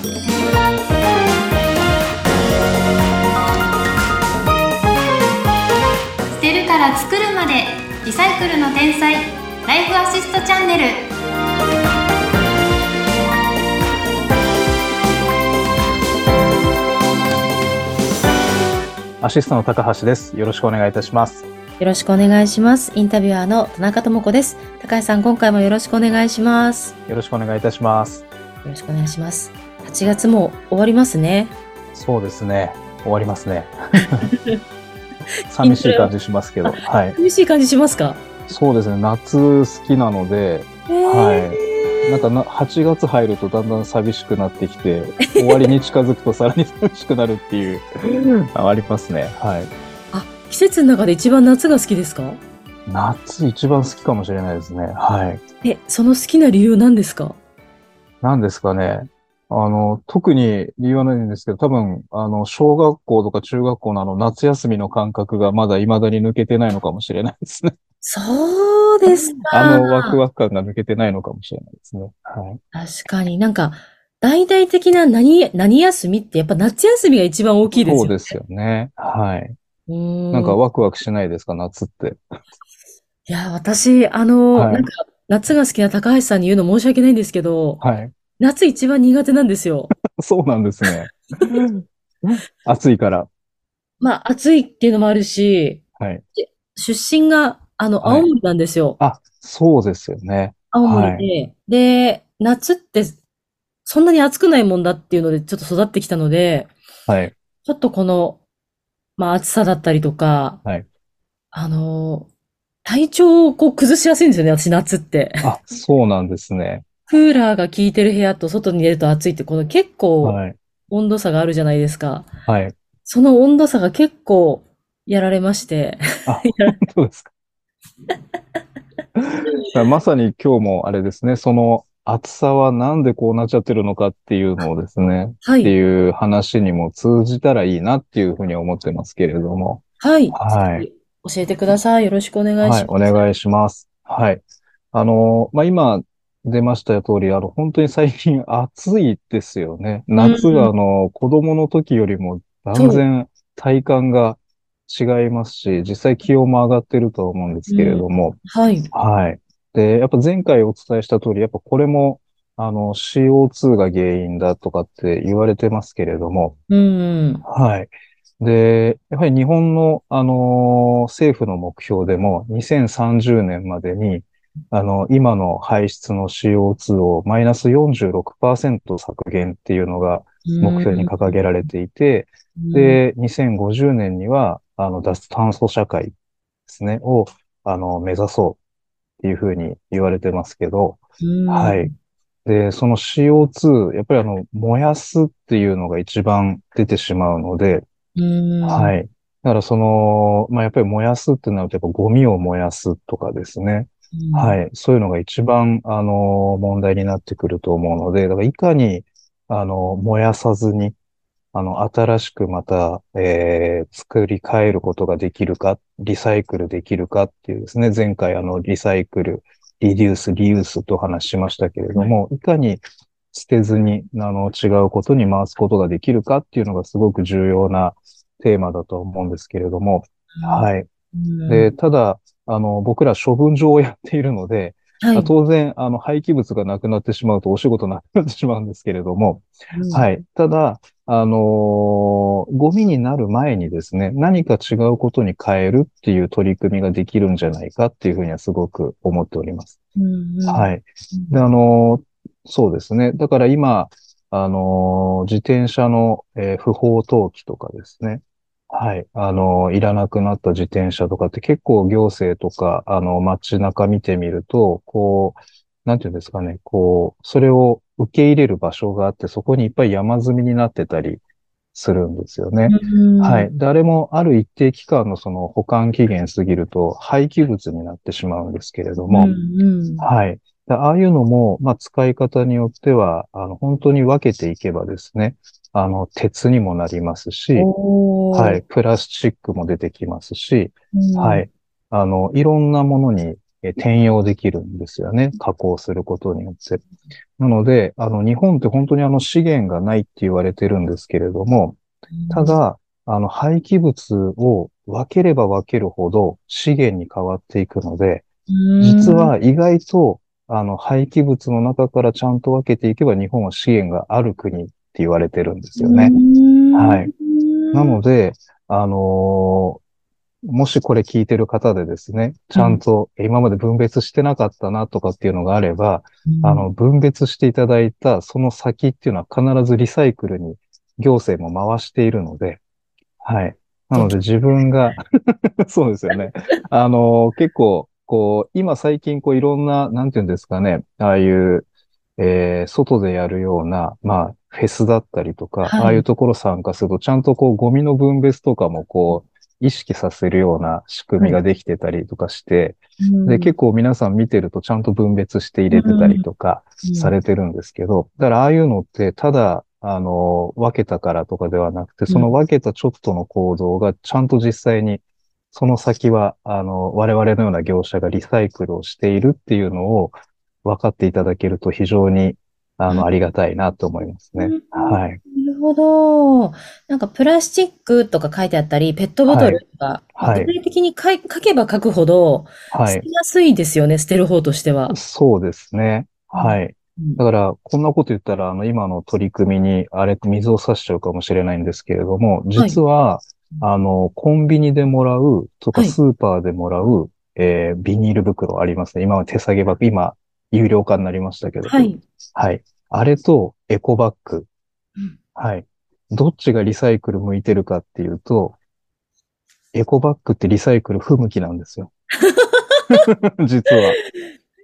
捨てるから作るまでリサイクルの天才ライフアシストチャンネルアシストの高橋です。よろしくお願いいたします。よろしくお願いします。インタビュアーの田中智子です。高橋さん、今回もよろしくお願いします。よろしくお願いいたします。よろしくお願いします。8月も終わりますね。そうですね。終わりますね。寂しい感じしますけど。はい。厳しい感じしますか？そうですね。夏好きなので、はい。なんかな8月入るとだんだん寂しくなってきて、終わりに近づくとさらに寂しくなるっていう、あありますね。はい。あ、季節の中で一番夏が好きですか？夏一番好きかもしれないですね。はい。え、その好きな理由なんですか？なんですかね。あの、特に理由はないんですけど、多分、あの、小学校とか中学校のあの、夏休みの感覚がまだ未だに抜けてないのかもしれないですね。そうですか。あの、ワクワク感が抜けてないのかもしれないですね。はい。確かになんか、大々的な何、何休みってやっぱ夏休みが一番大きいですよね。そうですよね。はい。ん。なんかワクワクしないですか、夏って。いや、私、あの、はいなんか、夏が好きな高橋さんに言うの申し訳ないんですけど、はい。夏一番苦手なんですよ。そうなんですね。暑いから。まあ、暑いっていうのもあるし、はい。出身が、あの、はい青森なんですよ。あ、そうですよね。青森で。で、夏って、そんなに暑くないもんだっていうので、ちょっと育ってきたので、はい。ちょっとこの、まあ、暑さだったりとか、はいあの、体調をこう崩しやすいんですよね、私夏って。あ、そうなんですね。クーラーが効いてる部屋と外に出ると暑いって、この結構はい。温度差があるじゃないですか。はい。その温度差が結構やられまして。あ、本当ですか。まさに今日もあれですね、その暑さはなんでこうなっちゃってるのかっていうのをですね、はい。っていう話にも通じたらいいなっていうふうに思ってますけれども。はい。はい教えてください。よろしくお願いします。はい、お願いします。はい。あの、まあ、今出ました通り、あの、本当に最近 暑いですよね。夏うんがあの、子供の時よりも断然体感が違いますし、実際気温も上がってると思うんですけれども、はい。はい。で、やっぱ前回お伝えした通り、やっぱこれも、あの、CO2 が原因だとかって言われてますけれども、うん。はい。で、やはり日本の、あの、政府の目標でも、2030年までに、あの、今の排出の CO2 をマイナス46%削減っていうのが目標に掲げられていて、うん、で、2050年には、あの、脱炭素社会ですね、を、あの、目指そうっていうふうに言われてますけど、うん、はい。で、その CO2、やっぱりあの、燃やすっていうのが一番出てしまうので、うん。。はいい。だからその、まあ、やっぱり燃やすってなると、やっぱゴミを燃やすとかですね。はいい。そういうのが一番、あの、問題になってくると思うので、だからいかに、あの、燃やさずに、あの、新しくまた、えー、作り変えることができるか、リサイクルできるかっていうですね、前回あの、リサイクル、リデュース、リユースとお話ししましたけれども、いかに捨てずに、あの、違うことに回すことができるかっていうのがすごく重要なテーマだと思うんですけれども、はい。いで、ただ、あの、僕ら処分場をやっているので、はい。当然、あの、廃棄物がなくなってしまうとお仕事なくなってしまうんですけれども、はい。ただ、あのーゴミになる前にですね、何か違うことに変えるっていう取り組みができるんじゃないかっていうふうにはすごく思っております。うん。。はいい。で、あのーそうですね。だから今、あのー自転車の、えー不法投棄とかですね。はい。あのーいらなくなった自転車とかって結構行政とか、あの、街中見てみると、こう、なんていうんですかね、こう、それを受け入れる場所があって、そこにいっぱい山積みになってたりするんですよね。うんはい。。で、あれもある一定期間のその保管期限過ぎると廃棄物になってしまうんですけれども、はい。でああいうのも、まあ、使い方によっては、あの、本当に分けていけばですね、あの、鉄にもなりますし、はい。プラスチックも出てきますし、うんはい。あの、いろんなものにえ転用できるんですよね。加工することによって。なので、あの、日本って本当にあの資源がないって言われてるんですけれども、ただ、あの、廃棄物を分ければ分けるほど資源に変わっていくので、実は意外と、あの、廃棄物の中からちゃんと分けていけば日本は資源がある国言われてるんですよね。はい。なので、あのーもしこれ聞いてる方でですね、ちゃんとえ今まで分別してなかったなとかっていうのがあれば、あの、分別していただいたその先っていうのは必ずリサイクルに行政も回しているので、はい。なので自分が、そうですよね。あの、結構、こう、今最近こういろんな、なんていうんですかね、ああいう、えー外でやるような、まあ、フェスだったりとか、はい。ああいうところ参加すると、ちゃんとこう、ゴミの分別とかもこう、意識させるような仕組みができてたりとかして、で、結構皆さん見てるとちゃんと分別して入れてたりとかされてるんですけど、だからああいうのって、ただ、あの、分けたからとかではなくて、その分けたちょっとの行動がちゃんと実際に、その先は、あの、我々のような業者がリサイクルをしているっていうのを分かっていただけると非常に、あの、ありがたいなと思いますね。うんはい。なるほど。なんかプラスチックとか書いてあったり、ペットボトルとか、はい具体的に書い書けば書くほど、はい。捨てやすいですよね、捨てる方としては。そうですね。はい。うんだから、こんなこと言ったら、あの、今の取り組みに、あれ、水を差しちゃうかもしれないんですけれども、実は、あの、コンビニでもらう、とか、はいスーパーでもらう、えービニール袋ありますね。今は手提げバッグ、今、有料化になりましたけど。はい。はい。あれと、エコバッグうん。はい。どっちがリサイクル向いてるかっていうと、エコバッグってリサイクル不向きなんですよ。実は。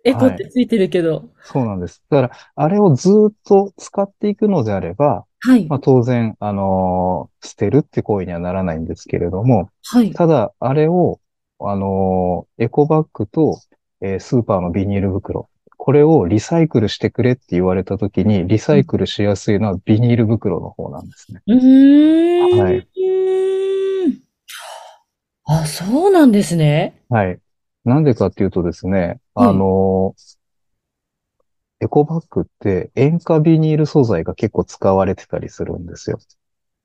エコってついてるけど。そうなんです。だから、あれをずーっと使っていくのであれば、はい。まあ、当然、あのー捨てるって行為にはならないんですけれども、はい。ただ、あれを、あのーエコバッグと、えースーパーのビニール袋、これをリサイクルしてくれって言われたときに、リサイクルしやすいのはビニール袋の方なんですね。うーん。はいあ、そうなんですね。はい。なんでかっていうとですね、あのーエコバッグって塩化ビニール素材が結構使われてたりするんですよ。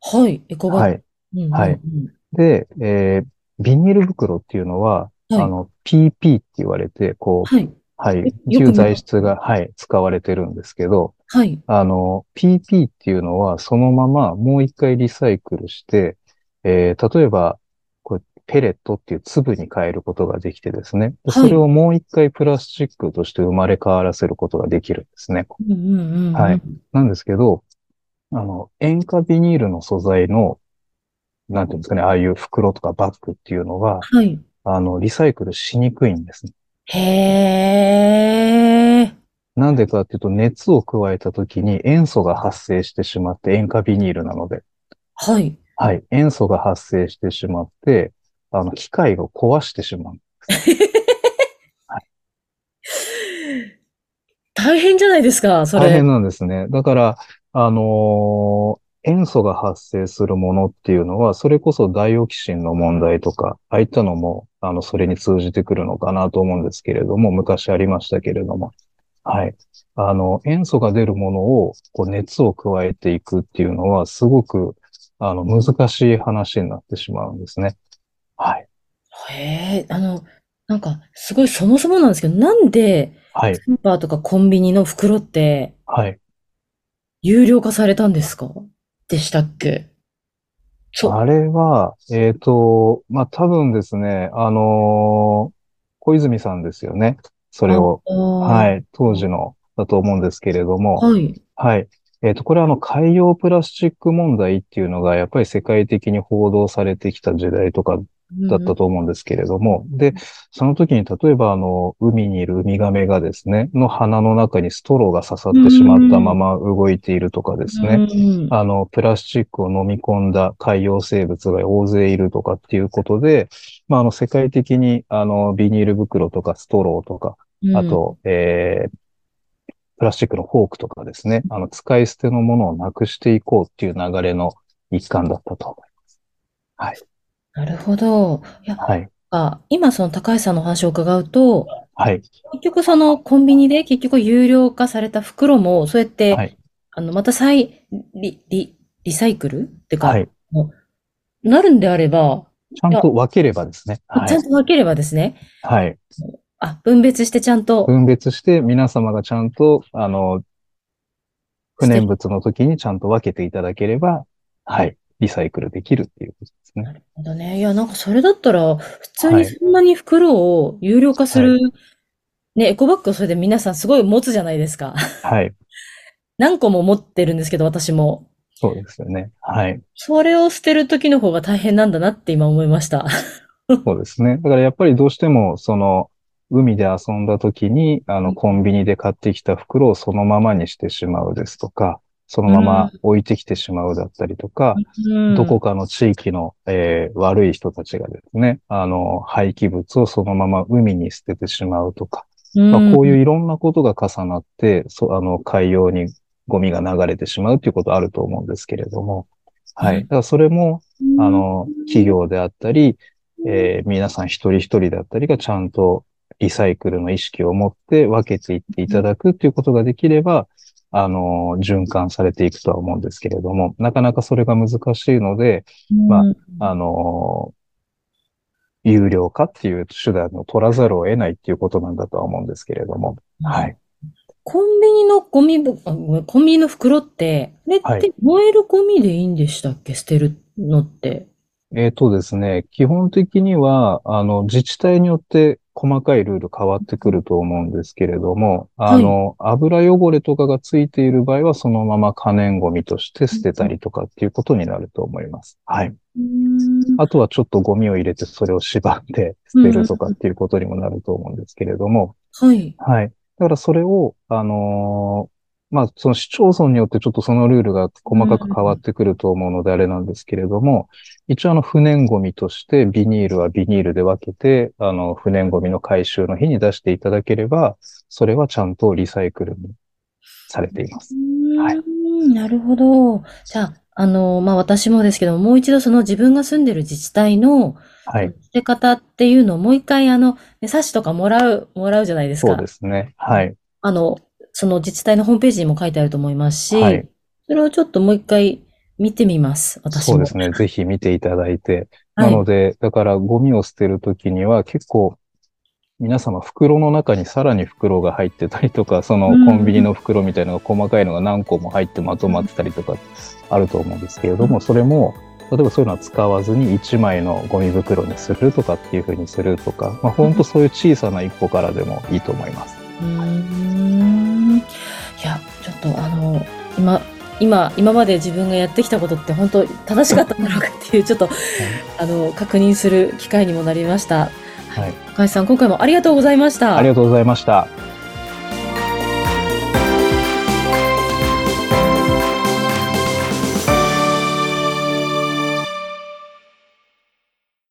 はい。エコバッグ。はい。うんうんうんはいで、えービニール袋っていうのは、はいあの、PP って言われて、こう、はい。はい、よく重見ます材質が、はい、使われてるんですけど、はい。あの、PP っていうのは、そのままもう一回リサイクルして、えー例えば、これ、ペレットっていう粒に変えることができてですね、ではいそれをもう一回プラスチックとして生まれ変わらせることができるんですね。うんうんうんうんはい。なんですけど、あの、塩化ビニールの素材の、なんていうんですかね、ああいう袋とかバッグっていうのは、はい。あの、リサイクルしにくいんですね。へー。なんでかっていうと、熱を加えた時に塩素が発生してしまって、塩化ビニールなので、はい。はい、塩素が発生してしまって、あの、機械を壊してしまう。大変じゃないですか、それ。大変なんですね。だから、あのー塩素が発生するものっていうのは、それこそダイオキシンの問題とか、ああいったのも、あの、それに通じてくるのかなと思うんですけれども、昔ありましたけれども。はい。あの、塩素が出るものを、こう、熱を加えていくっていうのは、すごく、あの、難しい話になってしまうんですね。はい。へえ、あの、なんか、すごいそもそもなんですけど、なんで、はい。スーパーとかコンビニの袋って、はい。有料化されたんですか？でしたっけ？あれは、えっと、まあ、多分ですね、あのー小泉さんですよね。それを、は。はいい、当時のだと思うんですけれども、はい。はい。えっと、これはあの、海洋プラスチック問題っていうのが、やっぱり世界的に報道されてきた時代とかだったと思うんですけれども、で、その時に例えばあの、海にいるウミガメがですね、の鼻の中にストローが刺さってしまったまま動いているとかですね、うん。あの、プラスチックを飲み込んだ海洋生物が大勢いるとかっていうことで、まあ、あの、世界的に、あの、ビニール袋とかストローとか、うん。あと、えー、プラスチックのフォークとかですね、あの、使い捨てのものをなくしていこうっていう流れの一環だったと思いなるほど。いや。はい。あ今その高橋さんのお話を伺うと、はい。結局そのコンビニで結局有料化された袋も、そうやって、はい。あの、また再、リ、リ、リサイクルってか、はい。なるんであれば、ちゃんと分ければですね。はい。ちゃんと分ければですね、はい。あ、分別してちゃんと、分別して皆様がちゃんと、あの、不燃物の時にちゃんと分けていただければ、はい。リサイクルできるっていうことですね。なるほどね。いや、なんかそれだったら、普通にそんなに袋を有料化する、ね、エコバッグをそれで皆さんすごい持つじゃないですか。はい。何個も持ってるんですけど、私も。そうですよね。はい。それを捨てる時の方が大変なんだなって今思いました。そうですね。だからやっぱりどうしても、その、海で遊んだ時に、あの、コンビニで買ってきた袋をそのままにしてしまうですとか、そのまま置いてきてしまうだったりとか、うん。どこかの地域の、えー悪い人たちがですね、あの、廃棄物をそのまま海に捨ててしまうとか、まあ、こういういろんなことが重なって、そあの、海洋にゴミが流れてしまうということあると思うんですけれども、はい。うん。だからそれも、あの、企業であったり、えー皆さん一人一人だったりがちゃんとリサイクルの意識を持って分けていっていただくっていうことができれば、あの、循環されていくとは思うんですけれども、なかなかそれが難しいので、まあうんあの、有料化っていう手段を取らざるを得ないっていうことなんだとは思うんですけれども、はい。コンビニのゴミコンビニの袋って、あれっはいて燃えるゴミでいいんでしたっけ？捨てるのって。えっとですね、基本的には、あの、自治体によって細かいルール変わってくると思うんですけれども、あの、油汚れとかがついている場合は、そのまま可燃ゴミとして捨てたりとかっていうことになると思います。はい。あとはちょっとゴミを入れてそれを縛って捨てるとかっていうことにもなると思うんですけれども、はい。はい。だからそれを、あのーまあ、その市町村によってちょっとそのルールが細かく変わってくると思うのであれなんですけれども、一応あの不燃ゴミとしてビニールはビニールで分けて、あの不燃ゴミの回収の日に出していただければ、それはちゃんとリサイクルにされています。はいなるほど。じゃあ、あの、まあ、私もですけども、もう一度その自分が住んでる自治体のはい。捨て方っていうのをもう一回あの、ね冊子とかもらう、もらうじゃないですそうか。ですね。はい。あの、その自治体のホームページにも書いてあると思いますし、はい。それをちょっともう一回見てみます。私も。そうですね。ぜひ見ていただいて。はないので、だからゴミを捨てるときには結構皆様袋の中にさらに袋が入ってたりとか、そのうんコンビニの袋みたいなのが細かいのが何個も入ってまとまってたりとかあると思うんですけれども、それも、例えばそういうのは使わずに1枚のゴミ袋にするとかっていう風にするとか、まあ本当そういう小さな一歩からでもいいと思います。うーん。今、今、今まで自分がやってきたことって本当正しかったんだろうかっていう、ちょっと、あの、確認する機会にもなりました。はい。高橋さん、今回もありがとうございました。ありがとうございました。